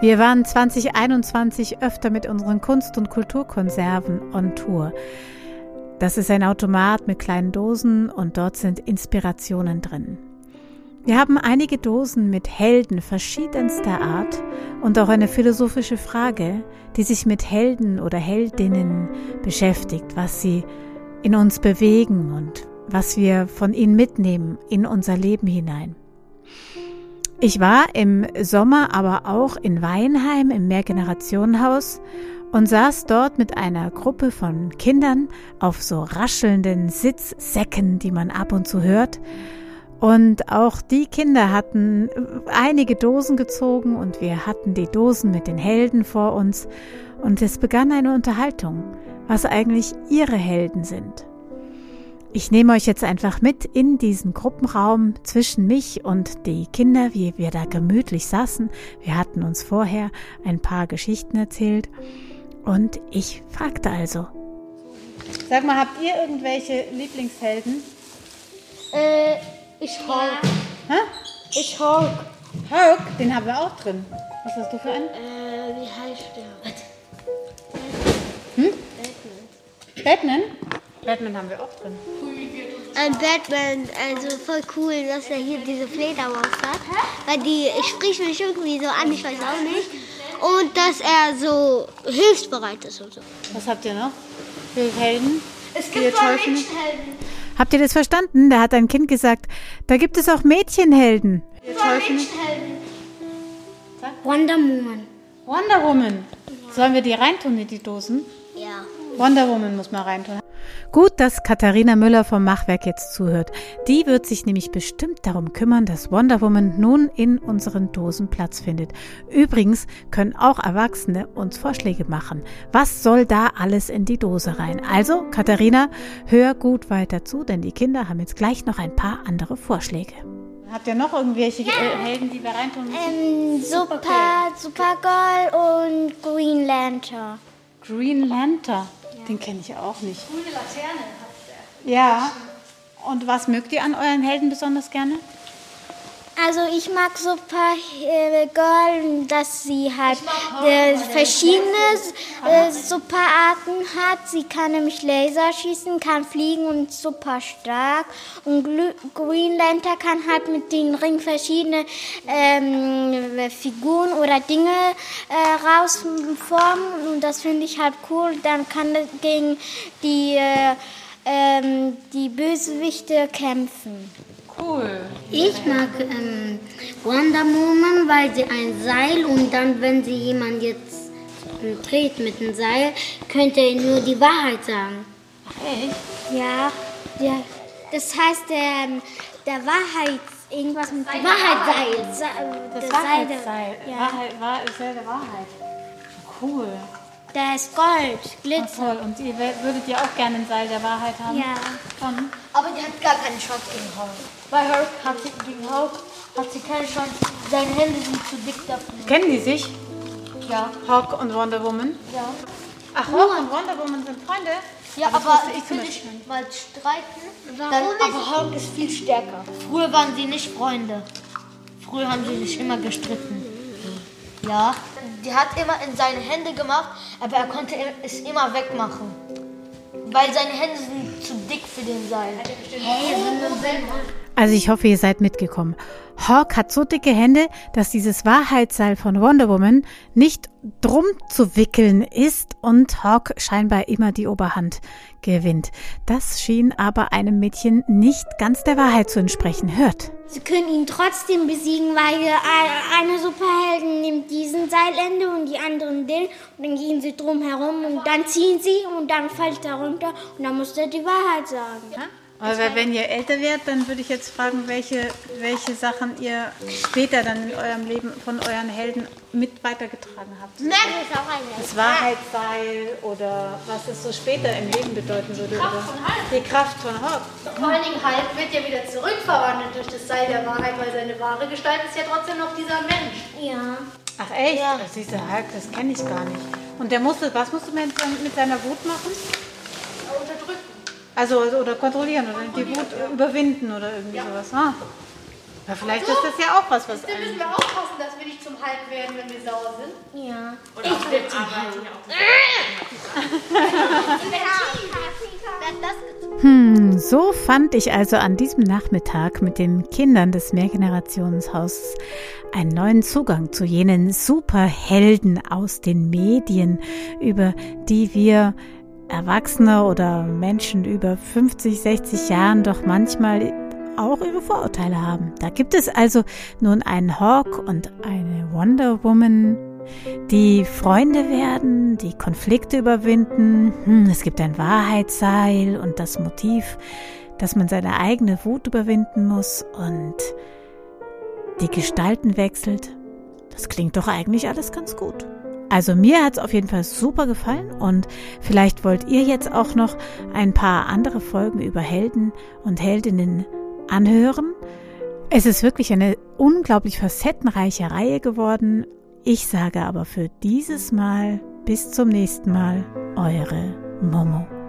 Wir waren 2021 öfter mit unseren Kunst- und Kulturkonserven on Tour. Das ist ein Automat mit kleinen Dosen und dort sind Inspirationen drin. Wir haben einige Dosen mit Helden verschiedenster Art und auch eine philosophische Frage, die sich mit Helden oder Heldinnen beschäftigt, was sie in uns bewegen und was wir von ihnen mitnehmen in unser Leben hinein. Ich war im Sommer aber auch in Weinheim im Mehrgenerationenhaus und saß dort mit einer Gruppe von Kindern auf so raschelnden Sitzsäcken, die man ab und zu hört. Und auch die Kinder hatten einige Dosen gezogen und wir hatten die Dosen mit den Helden vor uns und es begann eine Unterhaltung, was eigentlich ihre Helden sind. Ich nehme euch jetzt einfach mit in diesen Gruppenraum zwischen mich und die Kinder, wie wir da gemütlich saßen. Wir hatten uns vorher ein paar Geschichten erzählt und ich fragte also. Sag mal, habt ihr irgendwelche Lieblingshelden? Äh, ich Hulk. Hä? Ich Hulk. Hulk, den haben wir auch drin. Was hast du für einen? Äh, wie heißt der? Hm? Batman. Batman? Batman haben wir auch drin. Ein Batman, also voll cool, dass er hier diese Fledermaus hat. Weil die spricht mich irgendwie so an, ich weiß auch nicht. Und dass er so hilfsbereit ist und so. Was habt ihr noch? Für Helden? Es toll findet? Menschenhelden. Habt ihr das verstanden? Da hat ein Kind gesagt, da gibt es auch Mädchenhelden. Menschenhelden. Wonder Woman. Wonder Woman. Sollen wir die reintun in die Dosen? Ja. Wonder Woman muss man reintun. Gut, dass Katharina Müller vom Machwerk jetzt zuhört. Die wird sich nämlich bestimmt darum kümmern, dass Wonder Woman nun in unseren Dosen Platz findet. Übrigens können auch Erwachsene uns Vorschläge machen. Was soll da alles in die Dose rein? Also, Katharina, hör gut weiter zu, denn die Kinder haben jetzt gleich noch ein paar andere Vorschläge. Habt ihr noch irgendwelche äh, Helden, die wir reintun müssen? Ähm, Super, Supergirl und Green Lantern. Green Lantern. Den kenne ich auch nicht. Grüne Laterne hat der. Ja. Und was mögt ihr an euren Helden besonders gerne? Also ich mag Supergirl, dass sie halt äh, verschiedene äh, Superarten hat. Sie kann nämlich Laser schießen, kann fliegen und super stark. Und Glu- Green Lantern kann halt mit den Ring verschiedene ähm, Figuren oder Dinge äh, rausformen. Und das finde ich halt cool. Dann kann er gegen die, äh, ähm, die Bösewichte kämpfen. Cool. Ich mag ähm, Wonder Woman, weil sie ein Seil und dann, wenn sie jemand jetzt ähm, dreht mit dem Seil, könnte er nur die Wahrheit sagen. Ja, ja. Das heißt, ähm, der Wahrheit, irgendwas mit Wahrheitsseil. Sa- äh, Das der Seil der- Wahrheitsseil. Ja. Wahrheit, Wahr, Seil der Wahrheit. Cool. Der ist Gold, Oh, Glitzer. toll. Und ihr würdet ihr auch gerne ein Seil der Wahrheit haben? Ja. Schon? Aber die hat gar keine Chance gegen Hulk. Bei Hulk hat sie gegen Hulk hat sie keine Chance. Seine Hände sind zu dick dafür. Kennen die sich? Ja. Hawk und Wonder Woman? Ja. Ach, Hawk und Wonder Woman sind Freunde? Ja, Das aber wusste ich ich nicht. mal streiten. Dann, aber Hulk ist viel stärker. Früher waren sie nicht Freunde. Früher haben sie sich immer gestritten. Ja. Die hat immer in seine Hände gemacht, aber er konnte es immer wegmachen. Weil seine Hände sind zu dick für den Seil. Also ich hoffe, ihr seid mitgekommen. Hawk hat so dicke Hände, dass dieses Wahrheitsseil von Wonder Woman nicht drum zu wickeln ist und Hawk scheinbar immer die Oberhand gewinnt. Das schien aber einem Mädchen nicht ganz der Wahrheit zu entsprechen. Hört. Sie können ihn trotzdem besiegen, weil eine Superheldin nimmt diesen Seilende und die anderen den und dann gehen sie drum herum und dann ziehen sie und dann fällt er runter und dann muss er die Wahrheit sagen. Aber wenn ihr älter werdet, dann würde ich jetzt fragen, welche, welche Sachen ihr später dann in eurem Leben von euren Helden mit weitergetragen habt. Merkel ist auch eine. Das Wahrheitsseil oder was es so später im Leben bedeuten würde. Die Kraft von Hulk. Die Kraft von Hulk. Vor allen Dingen Hulk wird ja wieder zurückverwandelt durch das Seil der Wahrheit, weil seine wahre Gestalt ist ja trotzdem noch dieser Mensch. Ja. Ach echt? Das ist der Hulk, das kenne ich gar nicht. Und der musste, was musste man mit, mit seiner Wut machen? Unterdrücken. Also, also oder kontrollieren oder die Wut überwinden oder irgendwie sowas. Ah. Ja, vielleicht so, ist das ja auch was, was. Dann müssen wir aufpassen, dass wir nicht zum Hulk werden, wenn wir sauer sind. Ja. Oder ich will zum Hulk. Hm, so fand ich also an diesem Nachmittag mit den Kindern des Mehrgenerationenhauses einen neuen Zugang zu jenen Superhelden aus den Medien, über die wir Erwachsene oder Menschen über 50, 60 Jahren doch manchmal auch ihre Vorurteile haben. Da gibt es also nun einen Hawk und eine Wonder Woman, die Freunde werden, die Konflikte überwinden. Hm, es gibt ein Wahrheitsseil und das Motiv, dass man seine eigene Wut überwinden muss und die Gestalten wechselt. Das klingt doch eigentlich alles ganz gut. Also mir hat es auf jeden Fall super gefallen und vielleicht wollt ihr jetzt auch noch ein paar andere Folgen über Helden und Heldinnen anhören. Es ist wirklich eine unglaublich facettenreiche Reihe geworden. Ich sage aber für dieses Mal bis zum nächsten Mal, eure Momo.